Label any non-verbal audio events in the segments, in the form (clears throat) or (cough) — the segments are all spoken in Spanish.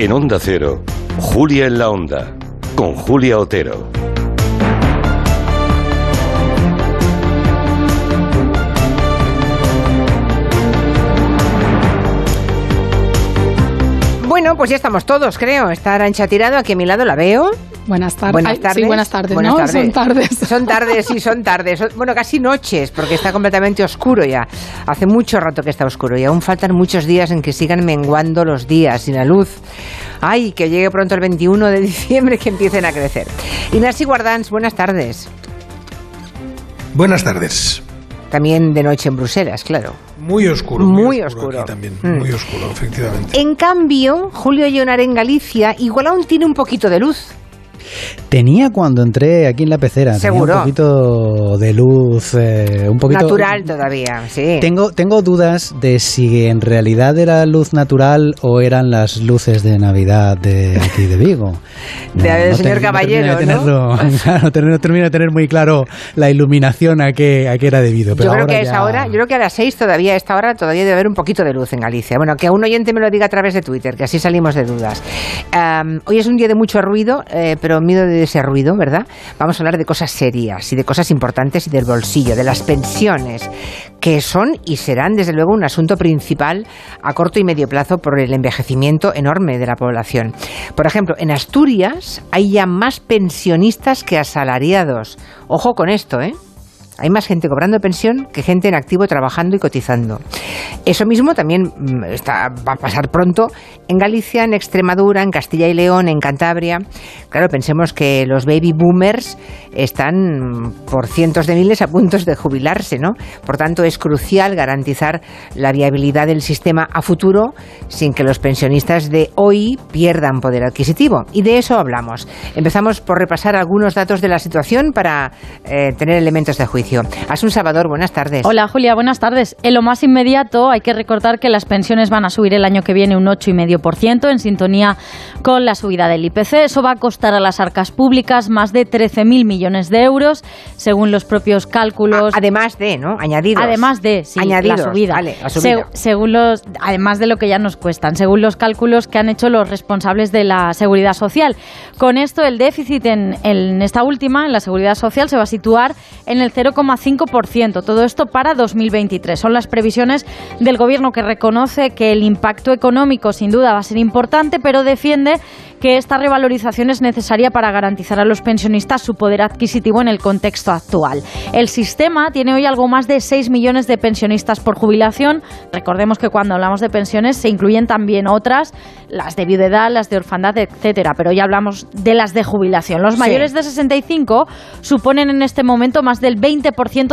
En Onda Cero, Julia en la Onda, con Julia Otero. Bueno, pues ya estamos todos, creo. Está Arancha tirado, aquí a mi lado la veo. Buenas tardes. Buenas tardes. sí, buenas tardes. Buenas no, tardes. son tardes. (laughs) Son tardes, sí, son tardes. Son- Bueno, casi noches, porque está completamente oscuro ya. Hace mucho rato que está oscuro y aún faltan muchos días en que sigan menguando los días y la luz. Ay, que llegue pronto el 21 de diciembre que empiecen a crecer. Inasi Guardans, buenas tardes. Buenas tardes. También de noche en Bruselas, claro. Muy oscuro. Muy oscuro. aquí también. Mm. Muy oscuro, efectivamente. En cambio, Julio Llonar en Galicia igual aún tiene un poquito de luz. Tenía cuando entré aquí en la pecera. tenía Seguro. un poquito de luz, eh, un poquito... Natural todavía, sí. Tengo, tengo dudas de si en realidad era luz natural o eran las luces de Navidad de aquí de Vigo. (laughs) Del señor termino- Caballero, termino de ¿no? tenerlo- (laughs) claro, termino- no termino de tener muy claro la iluminación a qué, a qué era debido. Pero yo creo ahora que a esa ya- hora, yo creo que a las seis todavía, a esta hora todavía debe haber un poquito de luz en Galicia. Bueno, que a un oyente me lo diga a través de Twitter, que así salimos de dudas. Am, hoy es un día de mucho ruido, eh, pero miedo de ese ruido, ¿verdad? Vamos a hablar de cosas serias y de cosas importantes y del bolsillo, de las pensiones, que son y serán desde luego un asunto principal a corto y medio plazo por el envejecimiento enorme de la población. Por ejemplo, en Asturias hay ya más pensionistas que asalariados. Ojo con esto, ¿eh? Hay más gente cobrando pensión que gente en activo trabajando y cotizando. Eso mismo también mm, va a pasar pronto en Galicia, en Extremadura, en Castilla y León, en Cantabria. Claro, pensemos que los baby boomers están mm, por cientos de miles a puntos de jubilarse, ¿no? Por tanto, es crucial garantizar la viabilidad del sistema a futuro sin que los pensionistas de hoy pierdan poder adquisitivo. Y de eso hablamos. Empezamos por repasar algunos datos de la situación para eh, tener elementos de juicio. Asun Salvador, buenas tardes. Hola Julia, buenas tardes. En lo más inmediato hay que recordar que las pensiones van a subir el año que viene un 8,5% en sintonía con la subida del IPC. Eso va a costar a las arcas públicas más de 13.000 millones de euros, según los propios cálculos. A- Además de, ¿no? Añadidos. Además de, sí, Añadidos, la subida. vale, la subida. Se- según los, además de lo que ya nos cuestan, según los cálculos que han hecho los responsables de la seguridad social. Con esto, el déficit en, en esta última, en la seguridad social, se va a situar en el 0,5%. Todo esto para 2023. Son las previsiones del gobierno que reconoce que el impacto económico, sin duda, va a ser importante, pero defiende que esta revalorización es necesaria para garantizar a los pensionistas su poder adquisitivo en el contexto actual. El sistema tiene hoy algo más de 6 millones de pensionistas por jubilación. Recordemos que cuando hablamos de pensiones se incluyen también otras, las de viudedad, las de orfandad, etcétera, pero ya hablamos de las de jubilación. Los Sí. mayores de 65 suponen en este momento más del 20%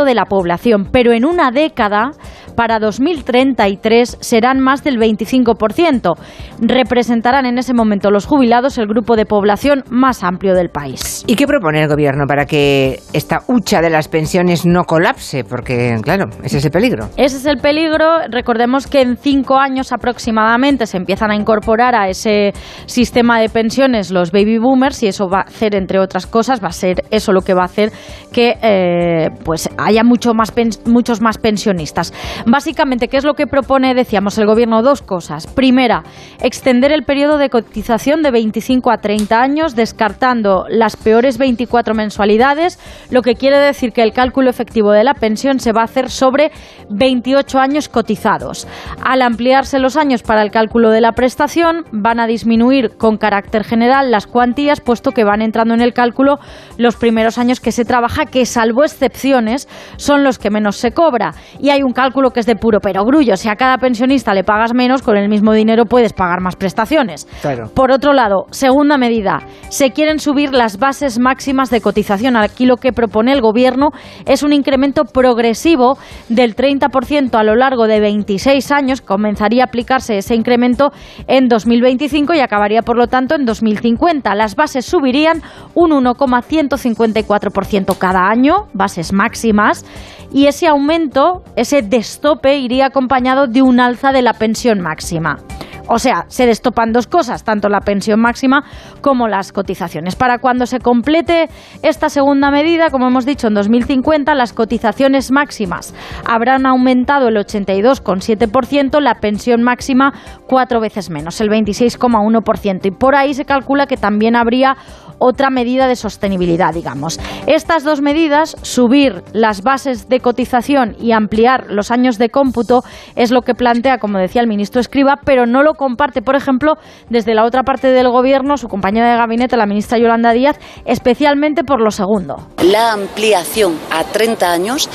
de la población, pero en una década, para 2033, serán más del 25%. Representarán en ese momento los jubilados el grupo de población más amplio del país. ¿Y qué propone el gobierno para que esta hucha de las pensiones no colapse? Porque, claro, ese es el peligro. Ese es el peligro. Recordemos que en cinco años aproximadamente se empiezan a incorporar a ese sistema de pensiones los baby boomers y eso va a hacer, entre otras cosas, va a ser eso lo que va a hacer que eh, pues haya mucho más muchos más pensionistas. Básicamente, ¿qué es lo que propone, decíamos, el gobierno? Dos cosas. Primera, extender el periodo de cotización de 25 a 30 años, descartando las peores 24 mensualidades, lo que quiere decir que el cálculo efectivo de la pensión se va a hacer sobre 28 años cotizados. Al ampliarse los años para el cálculo de la prestación, van a disminuir con carácter general las cuantías, puesto que van entrando en el cálculo los primeros años que se trabaja, que salvo excepciones son los que menos se cobra. Y hay un cálculo que es de puro perogrullo. Si a cada pensionista le pagas menos, con el mismo dinero puedes pagar más prestaciones. Claro. Por otro lado, segunda medida, se quieren subir las bases máximas de cotización. Aquí lo que propone el Gobierno es un incremento progresivo del 30% a lo largo de 26 años. Comenzaría a aplicarse ese incremento en 2025 y acabaría, por lo tanto, en 2050. Las bases subirían un 1,154% cada año, bases máximas, y ese aumento, ese destope, iría acompañado de un alza de la pensión máxima. O sea, se destopan dos cosas, tanto la pensión máxima como las cotizaciones. Para cuando se complete esta segunda medida, como hemos dicho, en 2050 las cotizaciones máximas habrán aumentado el 82,7%, la pensión máxima cuatro veces menos, el 26,1%. Y por ahí se calcula que también habría otra medida de sostenibilidad, digamos. Estas dos medidas, subir las bases de cotización y ampliar los años de cómputo, es lo que plantea, como decía el ministro Escriba, pero no lo comparte, por ejemplo, desde la otra parte del gobierno, su compañera de gabinete, la ministra Yolanda Díaz, especialmente por lo segundo. La ampliación a 30 años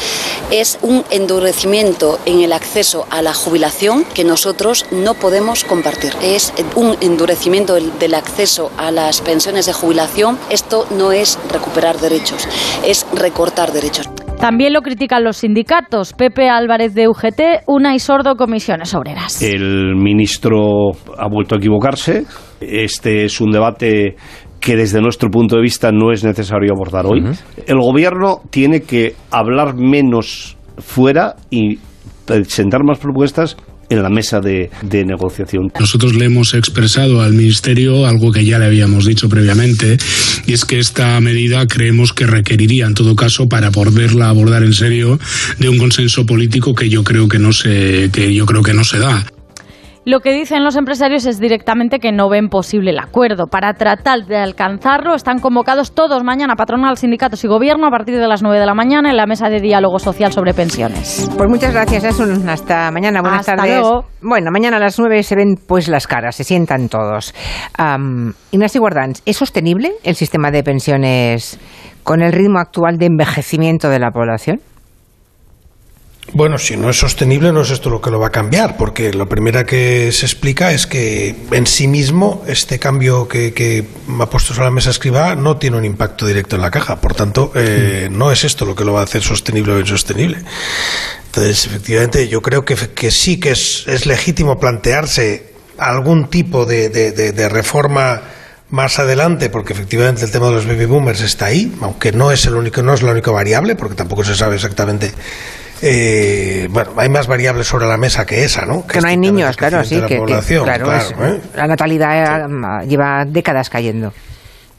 es un endurecimiento en el acceso a la jubilación que nosotros no podemos compartir. Es un endurecimiento del acceso a las pensiones de jubilación. Esto no es recuperar derechos, es recortar derechos. También lo critican los sindicatos. Pepe Álvarez de UGT, una y sordo comisiones obreras. El ministro ha vuelto a equivocarse. Este es un debate que desde nuestro punto de vista no es necesario abordar hoy. El gobierno tiene que hablar menos fuera y presentar más propuestas en la mesa de, negociación. Nosotros le hemos expresado al Ministerio algo que ya le habíamos dicho previamente, y es que esta medida creemos que requeriría, en todo caso, para poderla abordar en serio, de un consenso político que yo creo que no se, que yo creo que no se da. Lo que dicen los empresarios es directamente que no ven posible el acuerdo. Para tratar de alcanzarlo están convocados todos mañana, patronal, sindicatos y gobierno, a partir de las 9 de la mañana en la mesa de diálogo social sobre pensiones. Pues muchas gracias, Asun. Hasta mañana. Buenas Hasta tardes. luego. Bueno, mañana a las 9 se ven pues las caras, se sientan todos. Um, Ignacio Guardans, ¿es sostenible el sistema de pensiones con el ritmo actual de envejecimiento de la población? Bueno, si no es sostenible, no es esto lo que lo va a cambiar, porque lo primero que se explica es que en sí mismo este cambio que, que ha puesto sobre la mesa escriba no tiene un impacto directo en la caja. Por tanto, eh, no es esto lo que lo va a hacer sostenible o insostenible. Entonces, efectivamente, yo creo que, que sí que es, es legítimo plantearse algún tipo de, de, de, de reforma más adelante, porque efectivamente el tema de los baby boomers está ahí, aunque no es el único, no es la única variable, porque tampoco se sabe exactamente eh, bueno, hay más variables sobre la mesa que esa, ¿no? Que, no hay niños, claro, sí, la que, que población, claro, claro, es- ¿eh? la natalidad eh, lleva décadas cayendo.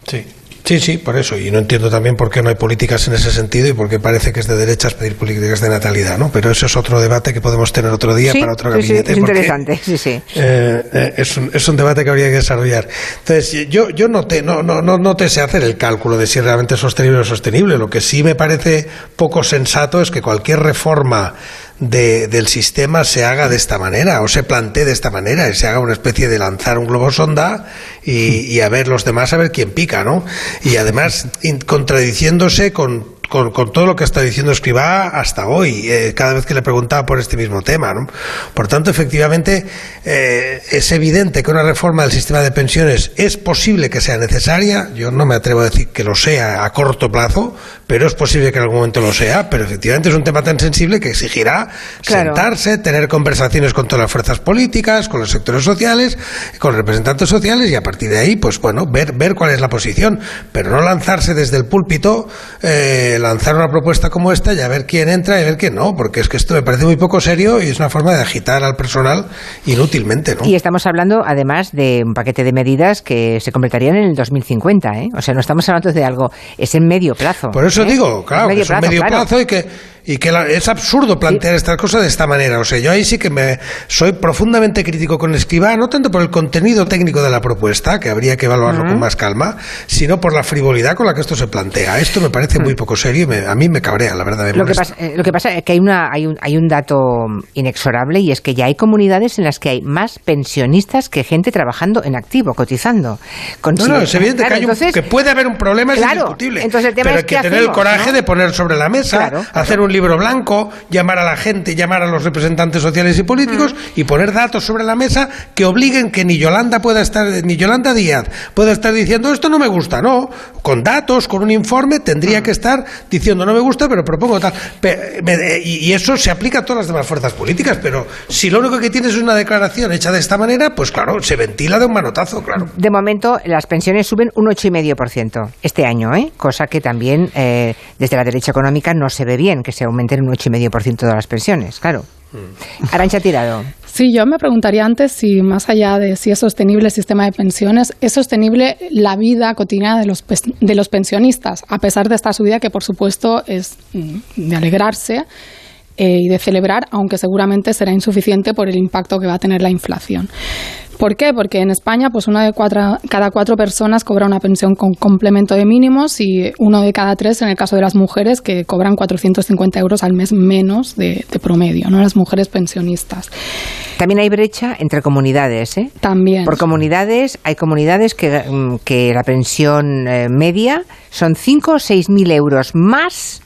Sí. Sí, sí, por eso. Y no entiendo también por qué no hay políticas en ese sentido y por qué parece que es de derechas pedir políticas de natalidad, ¿no? Pero eso es otro debate que podemos tener otro día Sí, para otro sí, sí, gabinete. es porque, interesante, sí, sí. eh, eh, es, un, es un debate que habría que desarrollar. Entonces, yo, yo no, te, no, no, no, no te sé hacer el cálculo de si es realmente sostenible o sostenible. Lo que sí me parece poco sensato es que cualquier reforma de- del sistema se haga de esta manera o se plantee de esta manera y se haga una especie de lanzar un globo sonda y, a ver los demás a ver quién pica, ¿no? Y además contradiciéndose con con, con todo lo que está diciendo Escribá hasta hoy, eh, cada vez que le preguntaba por este mismo tema. ¿no? Por tanto, efectivamente, eh, es evidente que una reforma del sistema de pensiones es posible que sea necesaria. Yo no me atrevo a decir que lo sea a corto plazo, pero es posible que en algún momento lo sea. Pero efectivamente es un tema tan sensible que exigirá Claro. sentarse, tener conversaciones con todas las fuerzas políticas, con los sectores sociales, con representantes sociales y a partir de ahí, pues bueno, ver, ver cuál es la posición. Pero no lanzarse desde el púlpito, eh, lanzar una propuesta como esta y a ver quién entra y a ver quién no, porque es que esto me parece muy poco serio y es una forma de agitar al personal inútilmente, ¿no? Y estamos hablando, además, de un paquete de medidas que se completarían en el 2050, ¿eh? O sea, no estamos hablando de algo, es en medio plazo. Por eso ¿eh? digo, claro, que es un medio plazo y que, y que la- es absurdo plantear estas cosas de esta manera. O sea, yo ahí sí que me soy profundamente crítico con Escribá, no tanto por el contenido técnico de la propuesta, que habría que evaluarlo con más calma, sino por la frivolidad con la que esto se plantea. Esto me parece muy poco serio y me- a mí me cabrea, la verdad. me Lo que, pasa, eh, lo que pasa es que hay, una, hay, un, hay un dato inexorable y es que ya hay comunidades en las que hay más pensionistas que gente trabajando en activo, cotizando. No, no, es evidente Claro, que, hay un- que puede haber un problema, es Claro, indiscutible. entonces el tema pero es hay que tener el coraje ¿no? de poner sobre la mesa, Claro, hacer un libro blanco, llamar a la gente, llamar a los representantes sociales y políticos y poner datos sobre la mesa que obliguen que ni Yolanda pueda estar, ni Yolanda Díaz pueda estar diciendo esto no me gusta, no. Con datos, con un informe, tendría que estar diciendo no me gusta, pero propongo tal. Y, y eso se aplica a todas las demás fuerzas políticas, pero si lo único que tienes es una declaración hecha de esta manera, pues claro, se ventila de un manotazo, claro. De momento, las pensiones suben un 8,5% este año, ¿eh? cosa que también eh, desde la derecha económica no se ve bien, que se se aumenten un 8,5% de las pensiones, claro. Mm. Arancha Tirado. Sí, yo me preguntaría antes si más allá de si es sostenible el sistema de pensiones, es sostenible la vida cotidiana de los, de los pensionistas, a pesar de esta subida que por supuesto es mm, de alegrarse eh, y de celebrar, aunque seguramente será insuficiente por el impacto que va a tener la inflación. ¿Por qué? Porque en España, pues una de cada cuatro personas cobra una pensión con complemento de mínimos y uno de cada tres en el caso de las mujeres que cobran 450 euros al mes menos de, promedio, ¿no? Las mujeres pensionistas. También hay brecha entre comunidades, ¿eh? También. Por comunidades, hay comunidades que, mm, que la pensión eh, media son 5 o 6 mil euros más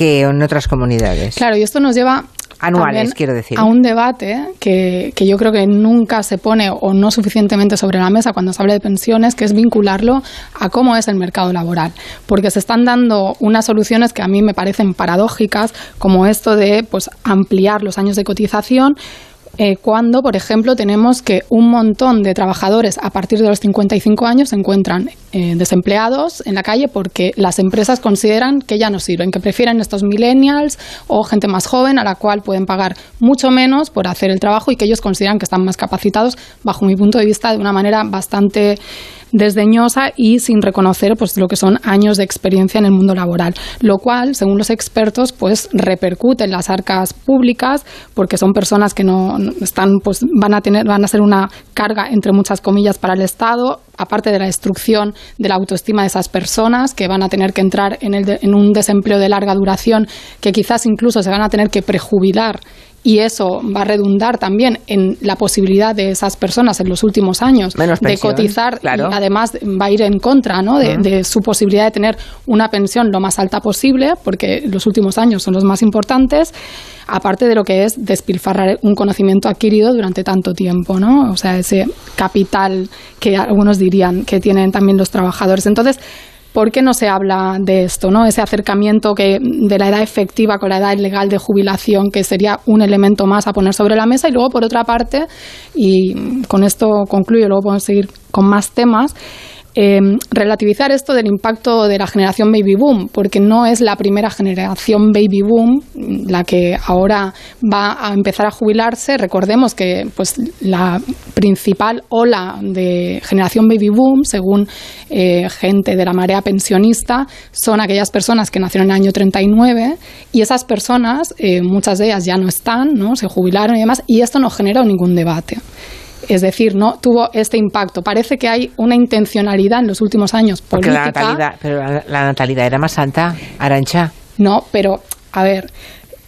que en otras comunidades. Claro, y esto nos lleva anuales, quiero decir. A un debate que, que, yo creo que nunca se pone o no suficientemente sobre la mesa cuando se habla de pensiones, que es vincularlo a cómo es el mercado laboral. Porque se están dando unas soluciones que a mí me parecen paradójicas, como esto de pues, ampliar los años de cotización eh, cuando, por ejemplo, tenemos que un montón de trabajadores a partir de los 55 años se encuentran eh, desempleados en la calle porque las empresas consideran que ya no sirven, que prefieren estos millennials o gente más joven a la cual pueden pagar mucho menos por hacer el trabajo y que ellos consideran que están más capacitados, bajo mi punto de vista, de una manera bastante desdeñosa y sin reconocer pues lo que son años de experiencia en el mundo laboral, lo cual, según los expertos, pues repercute en las arcas públicas porque son personas que no están pues van a tener van a ser una carga entre muchas comillas para el Estado, aparte de la destrucción de la autoestima de esas personas que van a tener que entrar en, el en un desempleo de larga duración que quizás incluso se van a tener que prejubilar y eso va a redundar también en la posibilidad de esas personas en los últimos años de cotizar y además va a ir en contra ¿no? de, su posibilidad de tener una pensión lo más alta posible porque los últimos años son los más importantes aparte de lo que es despilfarrar un conocimiento adquirido durante tanto tiempo ¿no? o sea ese capital que algunos dirían que tienen también los trabajadores entonces ¿Por qué no se habla de esto, no? Ese acercamiento que de la edad efectiva con la edad legal de jubilación, que sería un elemento más a poner sobre la mesa. Y luego, por otra parte, y con esto concluyo, luego podemos seguir con más temas, Em, relativizar esto del impacto de la generación baby boom, porque no es la primera generación baby boom la que ahora va a empezar a jubilarse. Recordemos que pues, la principal ola de generación baby boom, según eh, gente de la marea pensionista, son aquellas personas que nacieron en el año 39 y esas personas, eh, muchas de ellas ya no están, ¿no? se jubilaron y demás, y esto no generó ningún debate. Es decir, no tuvo este impacto. Parece que hay una intencionalidad en los últimos años política. la natalidad, pero la natalidad era más alta, Arancha. No, pero a ver,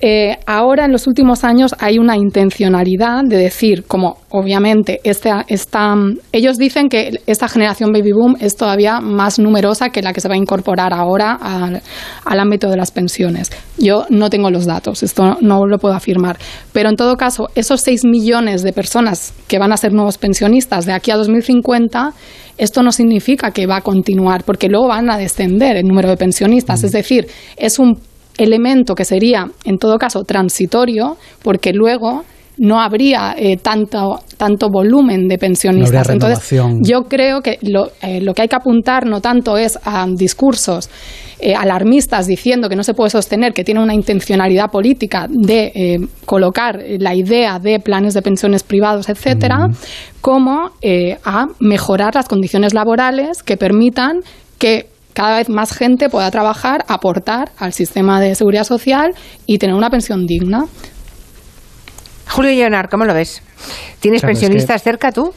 eh, ahora en los últimos años hay una intencionalidad de decir, como obviamente esta, esta, ellos dicen que esta generación baby boom es todavía más numerosa que la que se va a incorporar ahora al, al ámbito de las pensiones. Yo no tengo los datos, esto no lo puedo afirmar, pero en todo caso, esos 6 millones de personas que van a ser nuevos pensionistas de aquí a 2050 esto no significa que va a continuar, porque luego van a descender el número de pensionistas. Mm. Es decir, es un elemento que sería, en todo caso, transitorio, porque luego no habría eh, tanto, tanto volumen de pensionistas. Entonces, yo creo que lo, eh, lo, que hay que apuntar no tanto es a discursos eh, alarmistas diciendo que no se puede sostener, que tiene una intencionalidad política de colocar la idea de planes de pensiones privados, etcétera, como a mejorar las condiciones laborales que permitan que cada vez más gente pueda trabajar, aportar al sistema de seguridad social y tener una pensión digna. Julio Leonard, ¿cómo lo ves? ¿Tienes pensionistas cerca tú?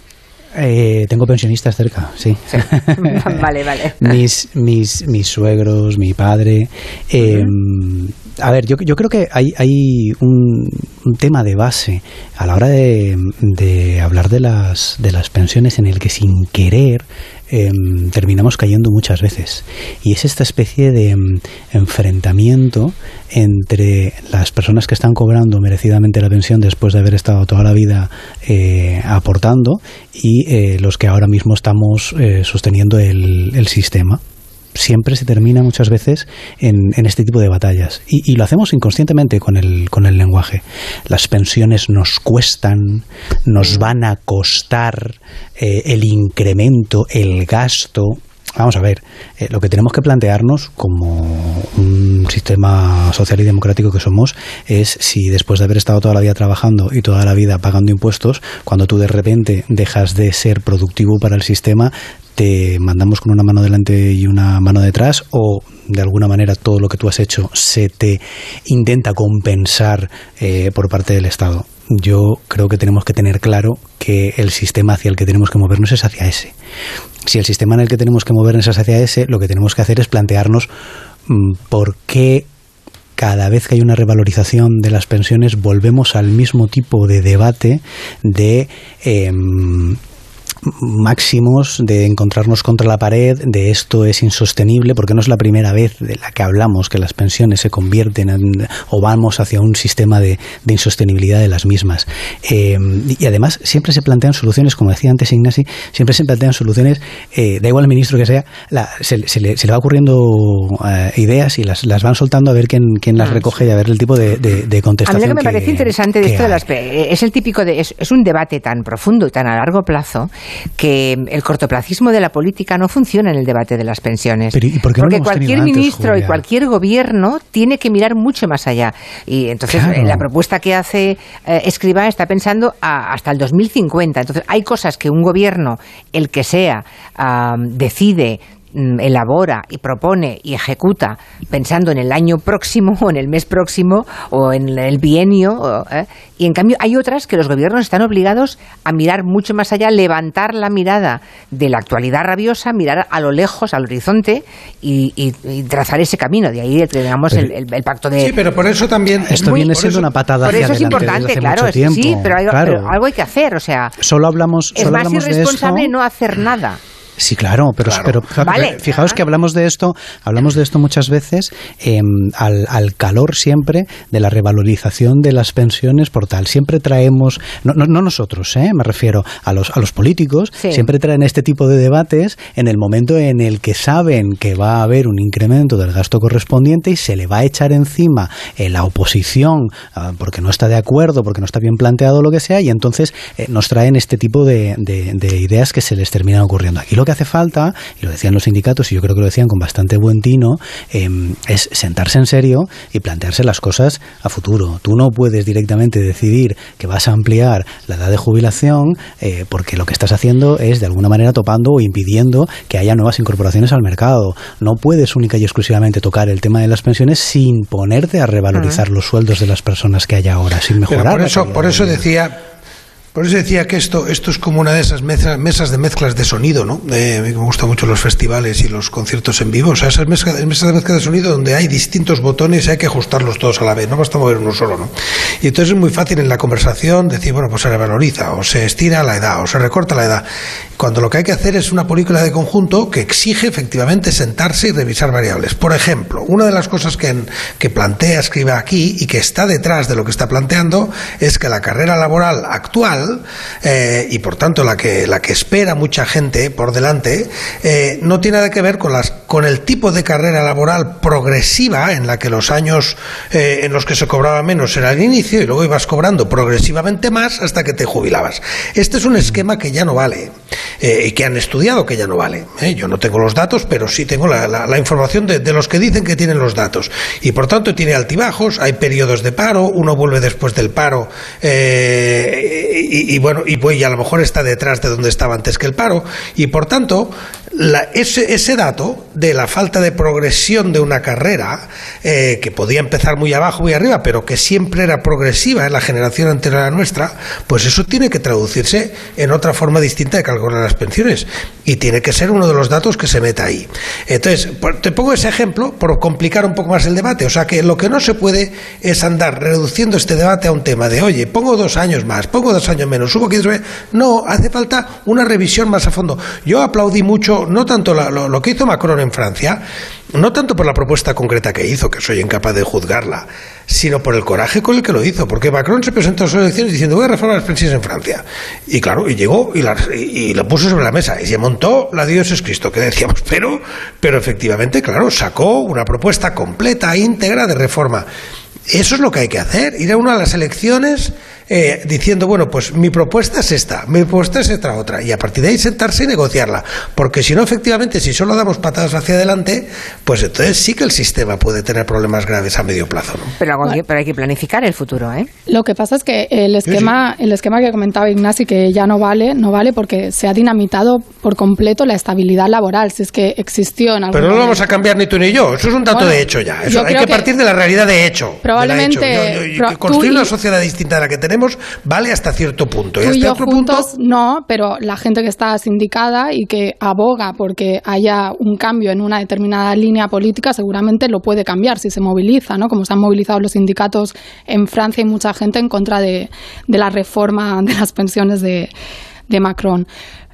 Eh, tengo pensionistas cerca, sí. (laughs) vale, vale. (laughs) mis, mis, mis suegros, mi padre. Em, a ver, yo, creo que hay, hay un, tema de base a la hora de, de hablar de las, de las pensiones en el que sin querer Em, terminamos cayendo muchas veces. Y es esta especie de em, enfrentamiento entre las personas que están cobrando merecidamente la pensión después de haber estado toda la vida eh, aportando y eh, los que ahora mismo estamos eh, sosteniendo el sistema siempre se termina muchas veces en, este tipo de batallas. Y, lo hacemos inconscientemente con el, con el lenguaje. Las pensiones nos cuestan, nos mm. van a costar eh, el incremento, el gasto. Vamos a ver, eh, lo que tenemos que plantearnos como un sistema social y democrático que somos es si después de haber estado toda la vida trabajando y toda la vida pagando impuestos, cuando tú de repente dejas de ser productivo para el sistema, te mandamos con una mano delante y una mano detrás o de alguna manera todo lo que tú has hecho se te intenta compensar eh, por parte del Estado. Yo creo que tenemos que tener claro que el sistema hacia el que tenemos que movernos es hacia ese. Si el sistema en el que tenemos que movernos es hacia ese, lo que tenemos que hacer es plantearnos mm, por qué cada vez que hay una revalorización de las pensiones volvemos al mismo tipo de debate de em, máximos de encontrarnos contra la pared, de esto es insostenible, porque no es la primera vez de la que hablamos que las pensiones se convierten en, o vamos hacia un sistema de, insostenibilidad de las mismas. Eh, y además siempre se plantean soluciones, como decía antes Ignasi, siempre se plantean soluciones, eh, da igual el ministro que sea, se, le, va ocurriendo eh, ideas y las, las van soltando a ver quién, quién las ah, recoge y a ver el tipo de, de, contestación. A mí lo que me parece interesante de esto de las, es el típico de, es, es un debate tan profundo y tan a largo plazo que el cortoplacismo de la política no funciona en el debate de las pensiones. Porque cualquier ministro y cualquier gobierno tiene que mirar mucho más allá. Y entonces eh, la propuesta que hace eh, Escribá está pensando hasta el 2050. Entonces hay cosas que un gobierno, el que sea, decide elabora y propone y ejecuta pensando en el año próximo (laughs) o en el mes próximo o en el bienio. ¿eh? Y en cambio hay otras que los gobiernos están obligados a mirar mucho más allá, levantar la mirada de la actualidad rabiosa, mirar a lo lejos, al horizonte y, trazar ese camino. De ahí tenemos el, pacto de... Sí, pero por eso también... Esto viene siendo una patada Por eso es importante, claro. Sí, pero, algo hay que hacer. O sea, solo hablamos, es más irresponsable no hacer nada. Sí, claro, pero, pero fijaos que hablamos de esto, hablamos de esto muchas veces em, al, al, calor siempre de la revalorización de las pensiones por tal. Siempre traemos, no, no, nosotros, ¿eh? me refiero a los, a los políticos, siempre traen este tipo de debates en el momento en el que saben que va a haber un incremento del gasto correspondiente y se le va a echar encima eh, la oposición ah, porque no está de acuerdo, porque no está bien planteado lo que sea, y entonces eh, nos traen este tipo de, de, ideas que se les terminan ocurriendo. Aquí que hace falta, y lo decían los sindicatos, y yo creo que lo decían con bastante buen tino, em, es sentarse en serio y plantearse las cosas a futuro. Tú no puedes directamente decidir que vas a ampliar la edad de jubilación eh, porque lo que estás haciendo es de alguna manera topando o impidiendo que haya nuevas incorporaciones al mercado. No puedes única y exclusivamente tocar el tema de las pensiones sin ponerte a revalorizar los sueldos de las personas que hay ahora, sin mejorar. por eso, por eso decía por eso decía que esto, esto es como una de esas mesas de mezclas de sonido, ¿no? Eh, me gustan mucho los festivales y los conciertos en vivo. O sea, esas mesas, de mezcla de sonido donde hay distintos botones y hay que ajustarlos todos a la vez. No basta mover uno solo, ¿no? Y entonces es muy fácil en la conversación decir, bueno, pues se revaloriza, o se estira la edad, o se recorta la edad. Cuando lo que hay que hacer es una película de conjunto que exige efectivamente sentarse y revisar variables. Por ejemplo, una de las cosas que, que plantea, escribe aquí y que está detrás de lo que está planteando es que la carrera laboral actual eh, y por tanto la que, la que espera mucha gente por delante eh, no tiene nada que ver con, las, con el tipo de carrera laboral progresiva en la que los años eh, en los que se cobraba menos era el inicio y luego ibas cobrando progresivamente más hasta que te jubilabas. Este es un esquema que ya no vale y que han estudiado que ya no vale. Yo no tengo los datos, pero sí tengo la, información de, los que dicen que tienen los datos. Y por tanto tiene altibajos, hay periodos de paro, uno vuelve después del paro y, bueno, y pues a lo mejor está detrás de donde estaba antes que el paro, y por tanto, ese, ese, dato de la falta de progresión de una carrera, eh, que podía empezar muy abajo, muy arriba, pero que siempre era progresiva en la generación anterior a la nuestra, pues eso tiene que traducirse en otra forma distinta de calcular las pensiones, y tiene que ser uno de los datos que se meta ahí. Entonces, te pongo ese ejemplo por complicar un poco más el debate, o sea que lo que no se puede es andar reduciendo este debate a un tema de, oye, pongo dos años más, pongo dos años menos, subo que no, hace falta una revisión más a fondo. Yo aplaudí mucho, no tanto lo, que hizo Macron en Francia, no tanto por la propuesta concreta que hizo, que soy incapaz de juzgarla, sino por el coraje con el que lo hizo, porque Macron se presentó a sus elecciones diciendo voy a reformar las pensiones en Francia. Y claro, y llegó y, la, y, lo puso sobre la mesa y se montó la Dios es Cristo, que decíamos, (laughs) pero, pero efectivamente, claro, sacó una propuesta completa, íntegra de reforma. Eso es lo que hay que hacer, ir a una de las elecciones eh, diciendo, bueno, pues mi propuesta es esta, mi propuesta es esta otra, y a partir de ahí sentarse y negociarla. Porque si no, efectivamente, si solo damos patadas hacia adelante, pues entonces sí que el sistema puede tener problemas graves a medio plazo. ¿no? Pero, pero hay que planificar el futuro, ¿eh? Lo que pasa es que el esquema, el esquema que comentaba Ignasi, que ya no vale, no vale porque se ha dinamitado por completo la estabilidad laboral. Si es que existió en algún Pero no lo vamos a cambiar ni tú ni yo, eso es un dato de hecho ya. Eso, hay que, partir de la realidad de hecho. Probablemente. construir una sociedad distinta a la que tenemos vale hasta cierto punto. y hasta otro punto... no, pero la gente que está sindicada y que aboga porque haya un cambio en una determinada línea política seguramente lo puede cambiar si se moviliza, ¿no? Como se han movilizado los sindicatos en Francia y mucha gente en contra de, de la reforma de las pensiones de, de Macron.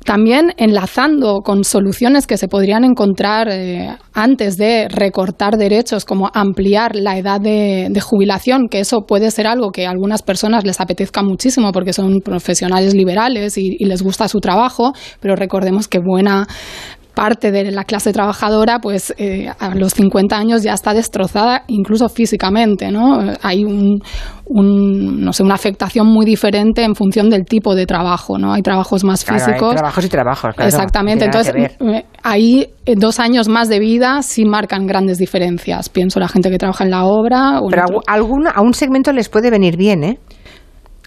También enlazando con soluciones que se podrían encontrar eh, antes de recortar derechos, como ampliar la edad de, jubilación, que eso puede ser algo que a algunas personas les apetezca muchísimo porque son profesionales liberales y les gusta su trabajo, pero recordemos que buena parte de la clase trabajadora, pues eh, a los 50 años ya está destrozada, incluso físicamente, ¿no? Hay un, no sé, una afectación muy diferente en función del tipo de trabajo, ¿no? Hay trabajos más físicos. trabajos y trabajos, claro, Exactamente. Entonces, ahí eh, dos años más de vida sí marcan grandes diferencias. Pienso la gente que trabaja en la obra. Pero a, a un segmento les puede venir bien, ¿eh?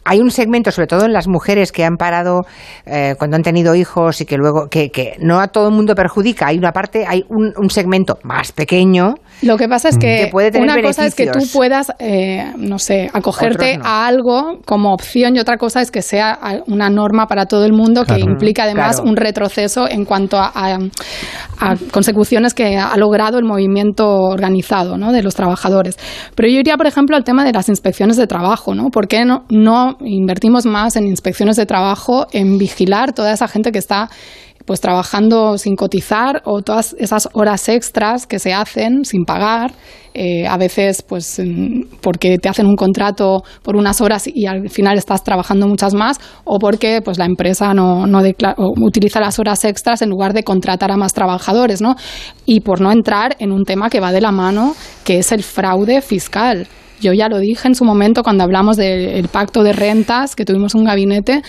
Hay un segmento, sobre todo en las mujeres que han parado eh, cuando han tenido hijos y que luego, que, que, no a todo el mundo perjudica. Hay una parte, hay un, un segmento más pequeño. Lo que pasa es que, una cosa es que tú puedas, eh, no sé, acogerte a algo como opción y otra cosa es que sea una norma para todo el mundo que implica además un retroceso en cuanto a, a, consecuciones que ha logrado el movimiento organizado ¿no? de los trabajadores. Pero yo iría, por ejemplo, al tema de las inspecciones de trabajo. ¿no? ¿Por qué no, no invertimos más en inspecciones de trabajo, en vigilar toda esa gente que está pues trabajando sin cotizar o todas esas horas extras que se hacen sin pagar, eh, a veces pues porque te hacen un contrato por unas horas y al final estás trabajando muchas más o porque pues la empresa no, no utiliza las horas extras en lugar de contratar a más trabajadores, ¿no? Y por no entrar en un tema que va de la mano, que es el fraude fiscal. Yo ya lo dije en su momento cuando hablamos del pacto de rentas, que tuvimos un gabinete,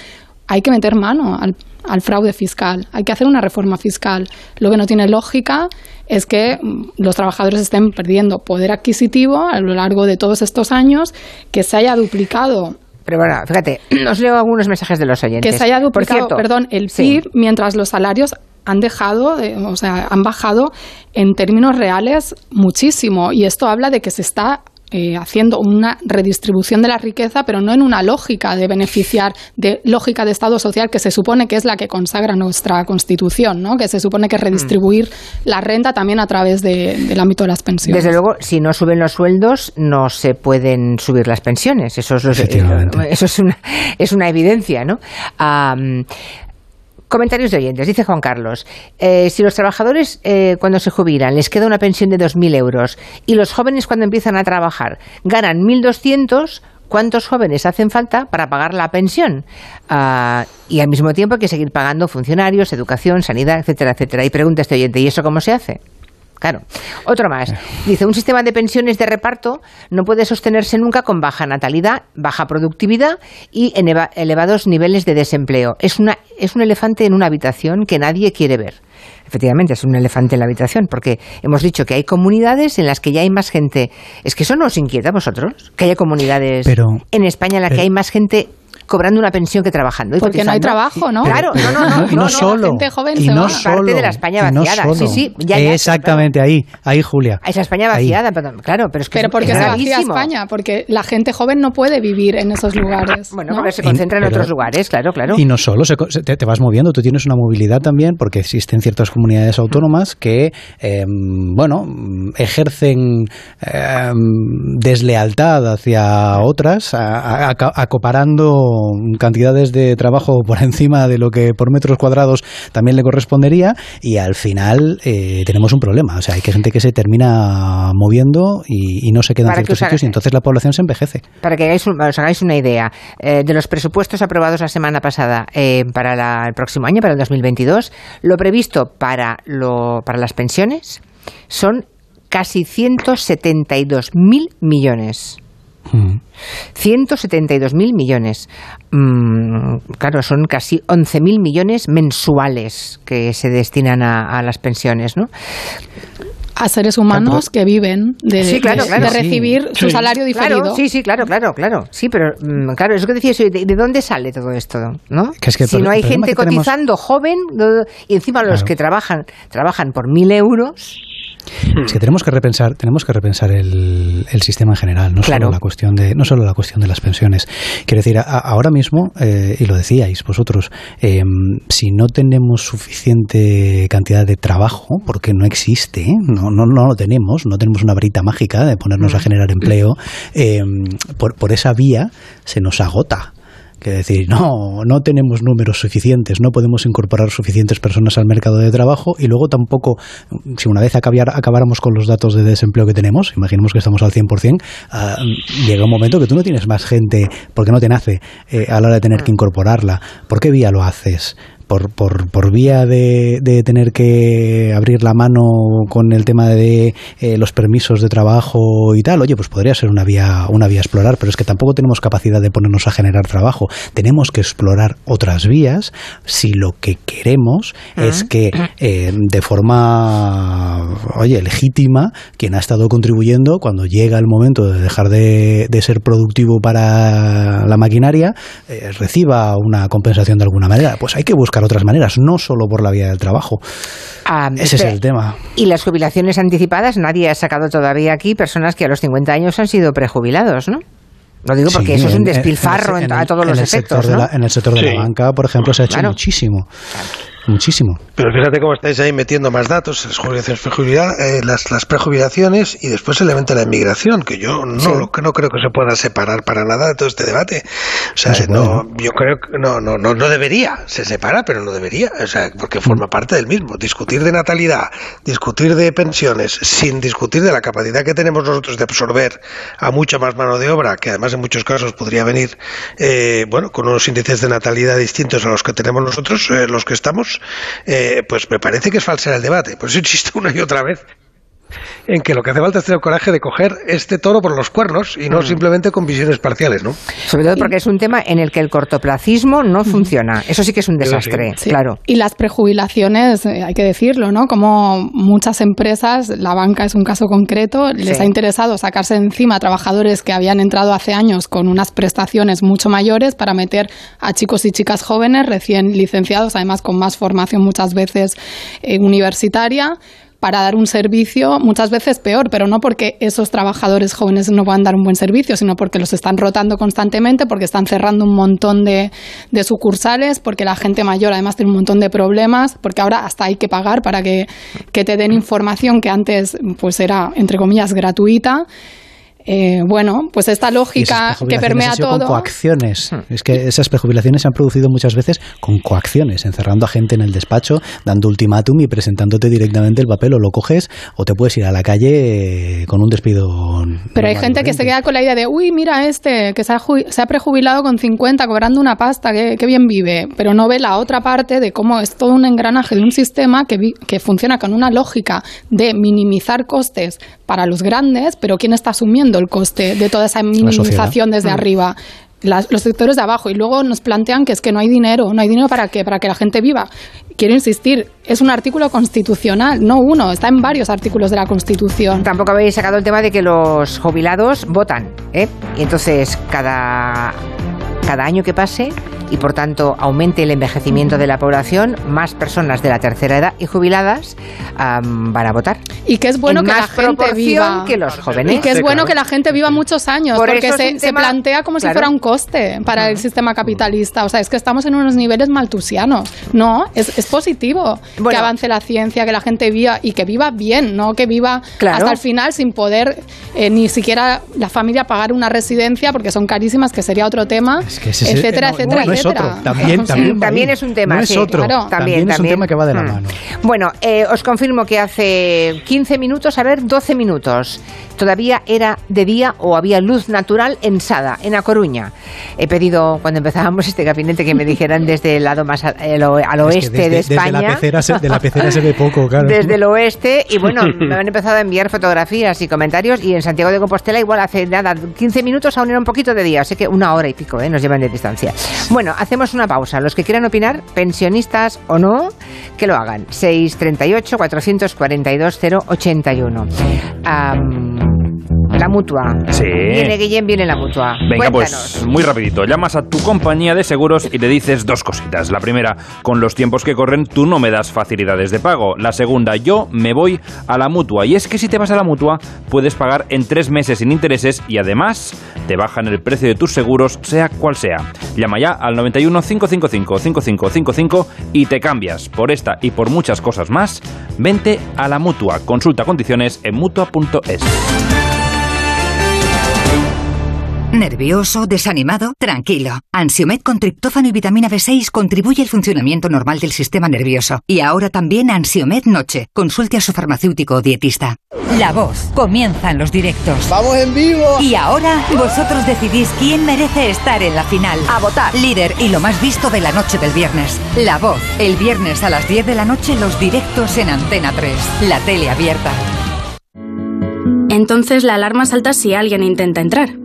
hay que meter mano al, al, fraude fiscal, hay que hacer una reforma fiscal. Lo que no tiene lógica es que mm, los trabajadores estén perdiendo poder adquisitivo a lo largo de todos estos años, que se haya duplicado pero bueno, fíjate, (clears throat) os leo algunos mensajes de los oyentes. Que se haya duplicado, perdón, el PIB mientras los salarios han dejado, o sea, han bajado en términos reales muchísimo. Y esto habla de que se está eh, haciendo una redistribución de la riqueza, pero no en una lógica de beneficiar, de lógica de Estado social que se supone que es la que consagra nuestra Constitución, ¿no? que se supone que redistribuir mm. la renta también a través del ámbito de las pensiones. Desde luego, si no suben los sueldos, no se pueden subir las pensiones. Eso es, (laughs) eso es, una, es una evidencia. ¿no? Comentarios de oyentes. Dice Juan Carlos, eh, si los trabajadores eh, cuando se jubilan les queda una pensión de 2.000 euros y los jóvenes cuando empiezan a trabajar ganan 1.200, ¿cuántos jóvenes hacen falta para pagar la pensión? Ah, y al mismo tiempo hay que seguir pagando funcionarios, educación, sanidad, etcétera, etcétera. Y pregunta este oyente, ¿y eso cómo se hace? Claro. Otro más. Dice, un sistema de pensiones de reparto no puede sostenerse nunca con baja natalidad, baja productividad y elevados niveles de desempleo. Es, una, es un elefante en una habitación que nadie quiere ver. Efectivamente, es un elefante en la habitación, porque hemos dicho que hay comunidades en las que ya hay más gente. ¿Es que eso no os inquieta a vosotros? Que haya comunidades en España en las que hay más gente cobrando una pensión que trabajando. Porque no hay trabajo, ¿no? Claro, no, no, no. Y no, solo. Gente joven y no solo. Parte de la España vaciada. sí, sí. Ya, Exactamente, ahí, ahí, Julia. Esa España vaciada, perdón, claro, pero es que Pero ¿por qué se vacía España? Porque la gente joven no puede vivir en esos lugares. Bueno, porque se concentra en otros lugares, claro, claro. Y no solo, te, vas moviendo, tú tienes una movilidad también, porque existen ciertas comunidades autónomas que, em, bueno, ejercen em, deslealtad hacia otras, acoparando cantidad de trabajo (laughs) por encima de lo que por metros cuadrados también le correspondería y al final eh, tenemos un problema. O sea, hay gente que se termina moviendo y, no se queda en ciertos sitios y entonces la población se envejece. Para que os hagáis una idea, eh, de los presupuestos aprobados la semana pasada eh, para el próximo año, para el 2022, lo previsto para, lo, para las pensiones son casi 172.000 millones Mm. 172.000 millones. Mm, claro, son casi 11.000 millones mensuales que se destinan a, a las pensiones, ¿no? a seres humanos que viven de, Sí, claro, de- claro. de recibir su Sí. salario diferido. Claro, sí, sí, claro, claro, claro. Sí, pero mm, claro, eso que decía, ¿de, de dónde sale todo esto? ¿no? Que es que el si no hay gente tenemos- cotizando joven y encima los que trabajan trabajan por mil euros, Es que tenemos que repensar, tenemos que repensar el, el sistema en general, no Claro. solo la cuestión de, no solo la cuestión de las pensiones. Quiero decir, a- ahora mismo, eh, y lo decíais vosotros, eh, si no tenemos suficiente cantidad de trabajo, porque no existe, ¿eh? no, no, no lo tenemos, no tenemos una varita mágica de ponernos a generar empleo, eh, por, por esa vía se nos agota. Que decir, no, no tenemos números suficientes, no podemos incorporar suficientes personas al mercado de trabajo y luego tampoco, si una vez acabar- acabáramos con los datos de desempleo que tenemos, imaginemos que estamos al 100%, ah, llega un momento que tú no tienes más gente porque no te nace eh, a la hora de tener que incorporarla. ¿Por qué vía lo haces? Por, por, por vía de, de tener que abrir la mano con el tema de eh, los permisos de trabajo y tal, oye, pues podría ser una vía, una vía a explorar, pero es que tampoco tenemos capacidad de ponernos a generar trabajo. Tenemos que explorar otras vías si lo que queremos es que eh, de forma, oye, legítima, quien ha estado contribuyendo, cuando llega el momento de dejar de, de ser productivo para la maquinaria, eh, reciba una compensación de alguna manera. Pues hay que buscar otras maneras, no solo por la vía del trabajo. Ah, Ese es el tema. Y las jubilaciones anticipadas, nadie ha sacado todavía aquí personas que a los 50 años han sido prejubilados, ¿no? Lo digo porque Sí, eso es un en- en- despilfarro en a todos en los el efectos, sector de ¿no? la- en el sector de Sí. la banca, por ejemplo, se ha hecho Claro. muchísimo. Muchísimo. Pero fíjate cómo estáis ahí metiendo más datos, las jubilaciones, eh, las, las prejubilaciones y después el elemento de la inmigración, que yo no, Sí. lo- que no creo que se pueda separar para nada de todo este debate. O sea, No se ¿no? yo creo que no, no, no, no debería, se separa, pero no debería, o sea, porque forma parte del mismo. Discutir de natalidad, discutir de pensiones, sin discutir de la capacidad que tenemos nosotros de absorber a mucha más mano de obra, que además en muchos casos podría venir, eh, bueno, con unos índices de natalidad distintos a los que tenemos nosotros, eh, los que estamos, eh, pues me parece que es falsear el debate. Por eso insisto una y otra vez en que lo que hace falta es tener coraje de coger este toro por los cuernos y no simplemente con visiones parciales, ¿no? Sobre todo porque es un tema en el que el cortoplacismo no funciona. Eso sí que es un desastre, Sí. claro. Y las prejubilaciones, eh, hay que decirlo, ¿no? Como muchas empresas, la banca es un caso concreto, les Sí. ha interesado sacarse encima a trabajadores que habían entrado hace años con unas prestaciones mucho mayores para meter a chicos y chicas jóvenes recién licenciados, además con más formación muchas veces eh, universitaria para dar un servicio muchas veces peor, pero no porque esos trabajadores jóvenes no puedan dar un buen servicio, sino porque los están rotando constantemente, porque están cerrando un montón de, de sucursales, porque la gente mayor además tiene un montón de problemas, porque ahora hasta hay que pagar para que, que te den información que antes pues era, entre comillas, gratuita. Eh, bueno, pues esta lógica que permea han sido todo. Con coacciones. Hmm. Es que esas prejubilaciones se han producido muchas veces con coacciones, encerrando a gente en el despacho, dando ultimátum y presentándote directamente el papel o lo coges o te puedes ir a la calle eh, con un despido. Pero hay gente que se queda con la idea de, uy, mira este, que se ha, ju- se ha prejubilado con 50, cobrando una pasta, que, bien vive. Pero no ve la otra parte de cómo es todo un engranaje de un sistema que, vi- que funciona con una lógica de minimizar costes para los grandes, pero ¿quién está asumiendo el coste de toda esa minimización desde arriba? Las- los sectores de abajo y luego nos plantean que es que no hay dinero, no hay dinero para qué, para que la gente viva. Quiero insistir, es un artículo constitucional, no uno, está en varios artículos de la Constitución. Tampoco habéis sacado el tema de que los jubilados votan, ¿eh? Y entonces cada, cada año que pase y por tanto aumente el envejecimiento de la población, más personas de la tercera edad y jubiladas van a votar. Y que es bueno en que más la gente viva. que los jóvenes. Y que es Sí, bueno claro. que la gente viva muchos años, Por porque se, plantea como si fuera un coste para el sistema capitalista. O sea, es que estamos en unos niveles maltusianos. No, es, es positivo que avance la ciencia, que la gente viva y que viva bien, no que viva Claro. hasta el final sin poder eh, ni siquiera la familia pagar una residencia porque son carísimas, que sería otro tema, Es que ese es- etcétera, no, etcétera, no es es otro. etcétera. También, también, También es un tema, No es sí. otro. Claro. También, También es un tema que va de la Mm. mano. Bueno, eh, os confirmo que hace 15 minutos, a ver, 12 minutos, todavía era de día o había luz natural en Sada, en A Coruña. He pedido, cuando empezábamos este gabinete, que me (laughs) dijeran desde el lado más a- el o- al Es que oeste desde- de desde España. la pecera se- de la pecera se ve poco, (laughs) claro. Desde el oeste, y bueno, (laughs) me han empezado a enviar fotografías y comentarios, y en Santiago de Compostela igual hace nada, 15 minutos aún era un poquito de día, así que una hora y pico, ¿eh? nos llevan de distancia. Bueno, hacemos una pausa. Los que quieran opinar, pensionistas o no, que lo hagan. 638 442 081. Am, la mutua. Sí. Viene Guillén, viene la mutua. Venga, Cuéntanos. pues muy rapidito. Llamas a tu compañía de seguros y le dices dos cositas. La primera, con los tiempos que corren, tú no me das facilidades de pago. La segunda, yo me voy a la mutua. Y es que si te vas a la mutua, puedes pagar en tres meses sin intereses y además te bajan el precio de tus seguros, sea cual sea. Llama ya al 91 555 5555 y te cambias. Por esta y por muchas cosas más, vente a la mutua. Consulta condiciones en mutua.es. ¿Nervioso? ¿Desanimado? Tranquilo. Ansiomed con triptófano y vitamina B6 contribuye al funcionamiento normal del sistema nervioso. Y ahora también Ansiomed Noche. Consulte a su farmacéutico o dietista. La voz. Comienzan los directos. ¡Vamos en vivo! Y ahora vosotros decidís quién merece estar en la final. A votar. Líder y lo más visto de la noche del viernes. La voz. El viernes a las 10 de la noche los directos en Antena 3. La tele abierta. Entonces la alarma salta si alguien intenta entrar.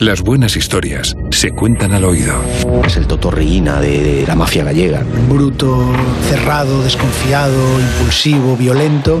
Las buenas historias se cuentan al oído. Es el Totorreína de la mafia gallega. Bruto, cerrado, desconfiado, impulsivo, violento.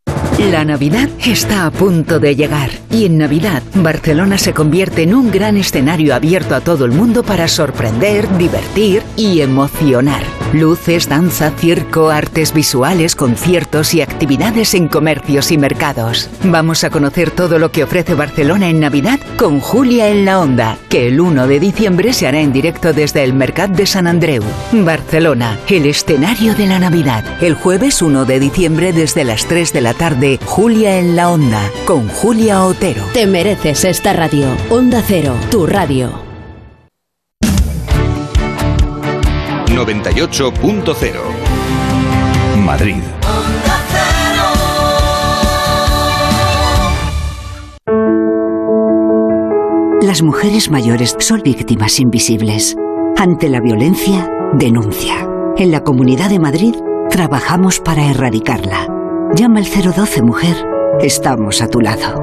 La Navidad está a punto de llegar y en Navidad Barcelona se convierte en un gran escenario abierto a todo el mundo para sorprender, divertir y emocionar. Luces, danza, circo, artes visuales, conciertos y actividades en comercios y mercados. Vamos a conocer todo lo que ofrece Barcelona en Navidad con Julia en la Onda, que el 1 de diciembre se hará en directo desde el Mercat de San Andreu. Barcelona, el escenario de la Navidad. El jueves 1 de diciembre desde las 3 de la tarde, Julia en la Onda, con Julia Otero. Te mereces esta radio. Onda Cero, tu radio. 98.0 Madrid. Las mujeres mayores son víctimas invisibles. Ante la violencia, denuncia. En la Comunidad de Madrid trabajamos para erradicarla. Llama al 012 Mujer. Estamos a tu lado.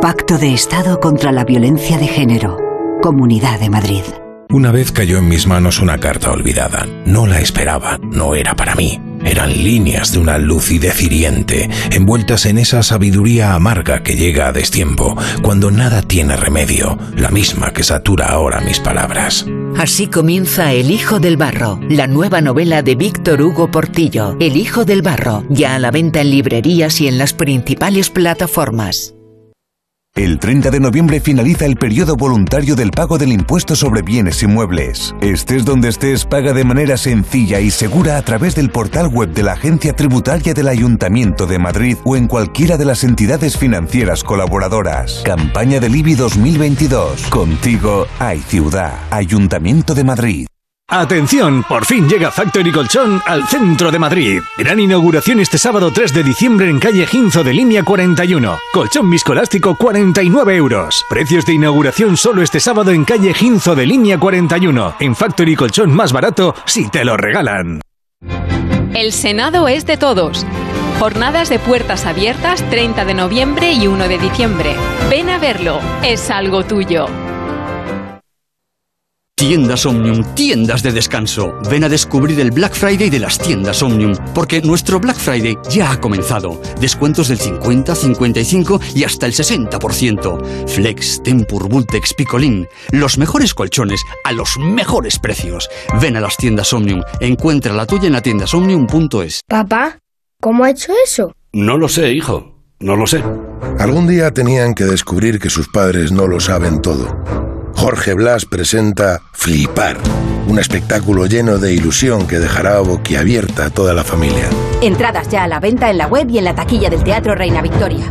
Pacto de Estado contra la Violencia de Género. Comunidad de Madrid. Una vez cayó en mis manos una carta olvidada. No la esperaba, no era para mí. Eran líneas de una lucidez hiriente, envueltas en esa sabiduría amarga que llega a destiempo, cuando nada tiene remedio, la misma que satura ahora mis palabras. Así comienza El Hijo del Barro, la nueva novela de Víctor Hugo Portillo. El Hijo del Barro, ya a la venta en librerías y en las principales plataformas. El 30 de noviembre finaliza el periodo voluntario del pago del impuesto sobre bienes inmuebles. Estés donde estés, paga de manera sencilla y segura a través del portal web de la Agencia Tributaria del Ayuntamiento de Madrid o en cualquiera de las entidades financieras colaboradoras. Campaña del IBI 2022. Contigo hay ciudad. Ayuntamiento de Madrid. Atención, por fin llega Factory Colchón al centro de Madrid. Gran inauguración este sábado 3 de diciembre en calle Ginzo de línea 41. Colchón viscoelástico 49 euros. Precios de inauguración solo este sábado en calle Ginzo de línea 41. En Factory Colchón más barato si te lo regalan. El Senado es de todos. Jornadas de puertas abiertas 30 de noviembre y 1 de diciembre. Ven a verlo, es algo tuyo. Tiendas Omnium, tiendas de descanso. Ven a descubrir el Black Friday de las tiendas Omnium, porque nuestro Black Friday ya ha comenzado. Descuentos del 50, 55 y hasta el 60%. Flex, Tempur, Vultex, Picolín. Los mejores colchones a los mejores precios. Ven a las tiendas Omnium. Encuentra la tuya en la tiendasomnium.es. Papá, ¿cómo ha hecho eso? No lo sé, hijo. No lo sé. Algún día tenían que descubrir que sus padres no lo saben todo. Jorge Blas presenta Flipar, un espectáculo lleno de ilusión que dejará boquiabierta a toda la familia. Entradas ya a la venta en la web y en la taquilla del Teatro Reina Victoria.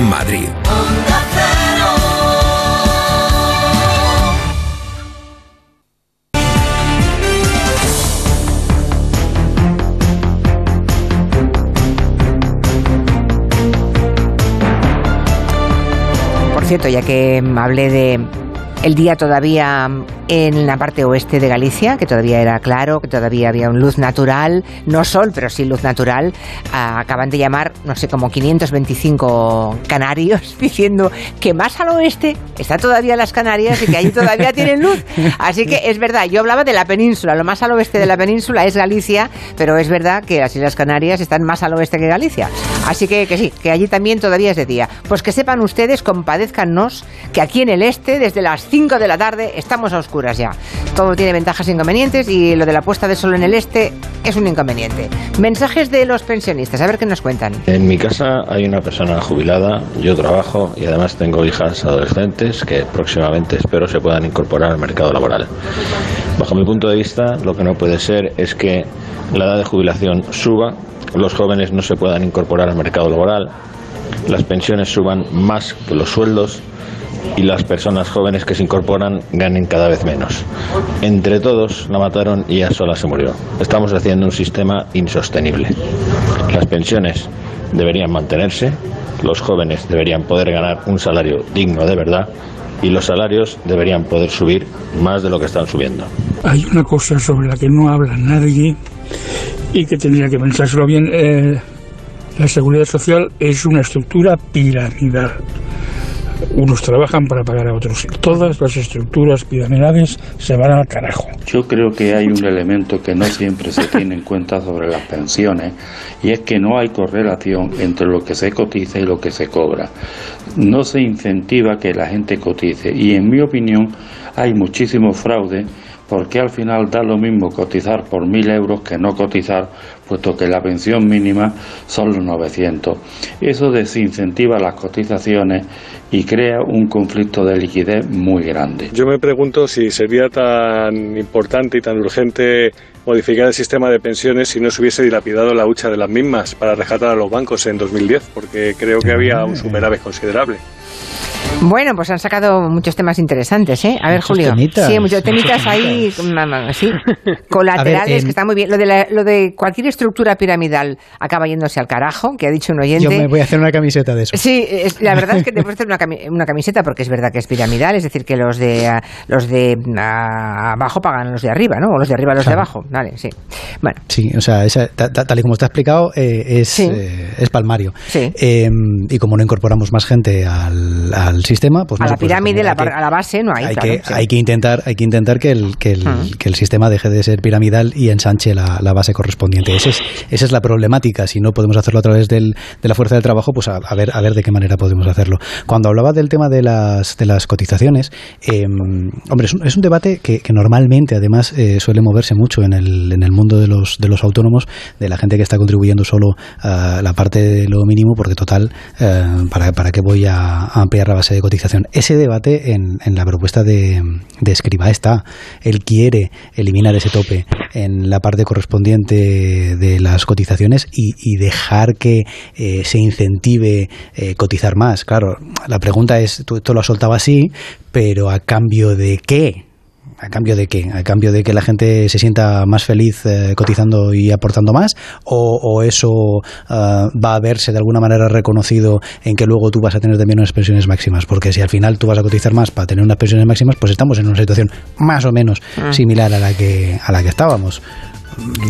Madrid. Por cierto, ya que hablé de el día todavía en la parte oeste de Galicia, que todavía era claro, que todavía había un luz natural, no sol, pero sí luz natural. Ah, acaban de llamar, no sé, como 525 canarios (laughs) diciendo que más al oeste está todavía las Canarias y que allí todavía (laughs) tienen luz. Así que es verdad, yo hablaba de la península, lo más al oeste de la península es Galicia, pero es verdad que las Islas Canarias están más al oeste que Galicia. Así que, que sí, que allí también todavía es de día. Pues que sepan ustedes, compadezcannos, que aquí en el este, desde las 5 de la tarde, estamos a oscuras ya. Todo tiene ventajas e inconvenientes y lo de la puesta de sol en el este es un inconveniente. Mensajes de los pensionistas, a ver qué nos cuentan. En mi casa hay una persona jubilada, yo trabajo y además tengo hijas adolescentes que próximamente espero se puedan incorporar al mercado laboral. Bajo mi punto de vista, lo que no puede ser es que la edad de jubilación suba, los jóvenes no se puedan incorporar al mercado laboral, las pensiones suban más que los sueldos y las personas jóvenes que se incorporan ganen cada vez menos. Entre todos la mataron y ella sola se murió. Estamos haciendo un sistema insostenible. Las pensiones deberían mantenerse, los jóvenes deberían poder ganar un salario digno de verdad y los salarios deberían poder subir más de lo que están subiendo. Hay una cosa sobre la que no habla nadie y que tendría que pensárselo bien. Eh, la seguridad social es una estructura piramidal. Unos trabajan para pagar a otros. Todas las estructuras piramidales se van al carajo. Yo creo que hay un elemento que no siempre se tiene en cuenta sobre las pensiones y es que no hay correlación entre lo que se cotiza y lo que se cobra. No se incentiva que la gente cotice y en mi opinión hay muchísimo fraude porque al final da lo mismo cotizar por mil euros que no cotizar, puesto que la pensión mínima son los 900. Eso desincentiva las cotizaciones y crea un conflicto de liquidez muy grande. Yo me pregunto si sería tan importante y tan urgente modificar el sistema de pensiones si no se hubiese dilapidado la hucha de las mismas para rescatar a los bancos en 2010, porque creo que había un superávit considerable. Bueno, pues han sacado muchos temas interesantes, ¿eh? A ver, Muchos Julio. temitas, sí, muchos muchos temitas ahí, sí, (laughs) colaterales, A ver, em, que están muy bien. Lo de, la- lo de cualquier estructura piramidal acaba yéndose al carajo, que ha dicho un oyente. Yo me voy a hacer una camiseta de eso. Sí, es- la verdad es que te puedes hacer una, cami- una camiseta porque es verdad que es piramidal, es decir, que los de ah, los de ah, abajo pagan a los de arriba, ¿no? O los de arriba a los Claro. de abajo. Vale, sí. Bueno, Sí, o sea, esa- ta- ta- tal y como está explicado, eh, es, eh, es palmario. Sí. Eh, y como no incorporamos más gente al, al sistema, pues a la pirámide, la, a la base no hay. hay claro, que, sí. hay que intentar hay que intentar que el, que el, que el sistema deje de ser piramidal y ensanche la, la base correspondiente. Ese es, esa es la problemática. Si no podemos hacerlo a través del, de la fuerza del trabajo, pues a, a ver a ver de qué manera podemos hacerlo. Cuando hablaba del tema de las, de las cotizaciones, eh, hombre, es un, es un debate que, que normalmente además eh, suele moverse mucho en el, en el mundo de los, de los autónomos, de la gente que está contribuyendo solo a la parte de lo mínimo, porque total, eh, ¿para, ¿para qué voy a, a ampliar la base de cotización? Ese debate en, la propuesta de, de Escribá está. Él quiere eliminar ese tope en la parte correspondiente de las cotizaciones y, y dejar que eh, se incentive eh, cotizar más. Claro, la pregunta es, tú esto lo has soltado así, pero ¿a cambio de qué? ¿A cambio de qué? ¿A cambio de que la gente se sienta más feliz eh, cotizando y aportando más? ¿O, o eso ah, va a verse de alguna manera reconocido en que luego tú vas a tener también unas pensiones máximas? Porque si al final tú vas a cotizar más para tener unas pensiones máximas, pues estamos en una situación más o menos Ah. similar a la que, a la que estábamos.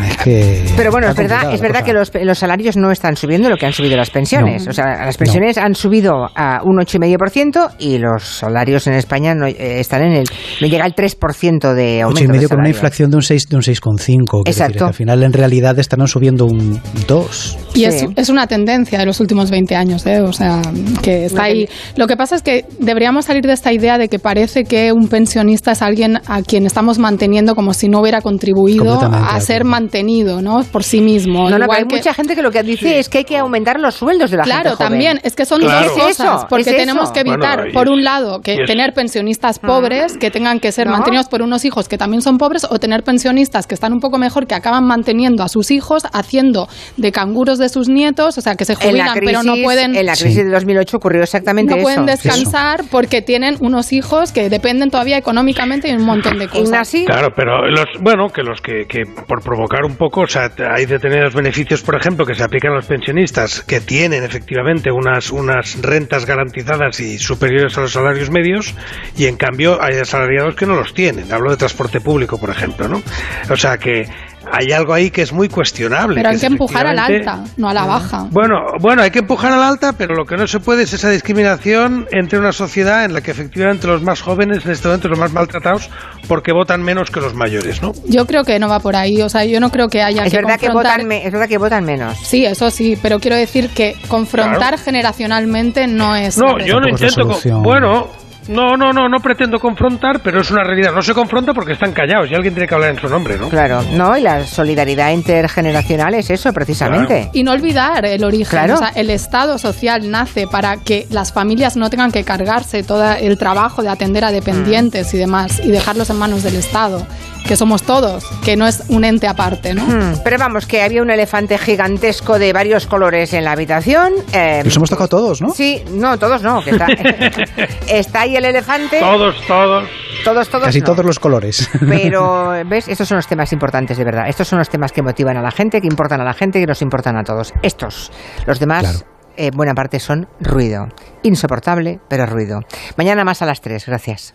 Es que Pero bueno, es verdad, es verdad que los, los salarios no están subiendo lo que han subido las pensiones. No. O sea, las pensiones han subido a un 8,5% y los salarios en España no eh, están en el no llega al 3% de aumento. Ocho y medio de con una inflación de un 6 de un 6,5. quiero decir, Exacto. que al final en realidad estarán subiendo un 2. Y es, es una tendencia de los últimos 20 años, ¿eh? o sea, que está ahí. Lo que pasa es que deberíamos salir de esta idea de que parece que un pensionista es alguien a quien estamos manteniendo como si no hubiera contribuido a de ser mantenido, ¿no? Por sí mismo. No, no, Igual hay que- mucha gente que lo que dice es que hay que aumentar los sueldos de la Claro, gente joven. también, es que son Claro. dos cosas, eso, porque es tenemos que evitar, Bueno, por es- un lado, que tener pensionistas pobres que tengan que ser No. mantenidos por unos hijos que también son pobres, o tener pensionistas que están un poco mejor, que acaban manteniendo a sus hijos, haciendo de canguros de sus nietos, o sea, que se jubilan, crisis, pero no pueden... en la crisis de 2008 ocurrió exactamente no pueden eso. descansar porque tienen unos hijos que dependen todavía económicamente y un montón de cosas. Claro, pero los, bueno, que los que, que por provocar un poco, o sea, hay determinados beneficios, por ejemplo, que se aplican a los pensionistas que tienen efectivamente unas, unas rentas garantizadas y superiores a los salarios medios y en cambio hay asalariados que no los tienen. Hablo de transporte público, por ejemplo, ¿no? O sea que hay algo ahí que es muy cuestionable. Pero hay que empujar al alta, no a la baja. bueno, bueno, hay que empujar al alta, pero lo que no se puede es esa discriminación entre una sociedad en la que efectivamente los más jóvenes en este momento los más maltratados porque votan menos que los mayores, ¿no? Yo creo que no va por ahí, o sea, yo no creo que haya Es que verdad que votan me- es verdad que votan menos. Sí, eso sí, pero quiero decir que confrontar generacionalmente no es. No, yo no intento. con- Bueno, no, no, no, no pretendo confrontar, pero es una realidad. No se confronta porque están callados y alguien tiene que hablar en su nombre, ¿no? Claro, no, y la solidaridad intergeneracional es eso, precisamente. Y no olvidar el origen. Claro. O sea, el Estado social nace para que las familias no tengan que cargarse todo el trabajo de atender a dependientes y demás y dejarlos en manos del Estado, que somos todos, que no es un ente aparte, ¿no? Hmm, Pero vamos, que había un elefante gigantesco de varios colores en la habitación. eh, Los hemos tocado todos, ¿no? Sí, no, todos no. Que está, (laughs) (laughs) está ahí el elefante. Todos, todos. Todos, todos. Casi no. todos los colores. (laughs) Pero, ¿ves? Estos son los temas importantes, de verdad. Estos son los temas que motivan a la gente, que importan a la gente, que nos importan a todos. Estos. Los demás, eh, buena parte, son ruido. Insoportable, pero ruido. Mañana más a las 3. Gracias.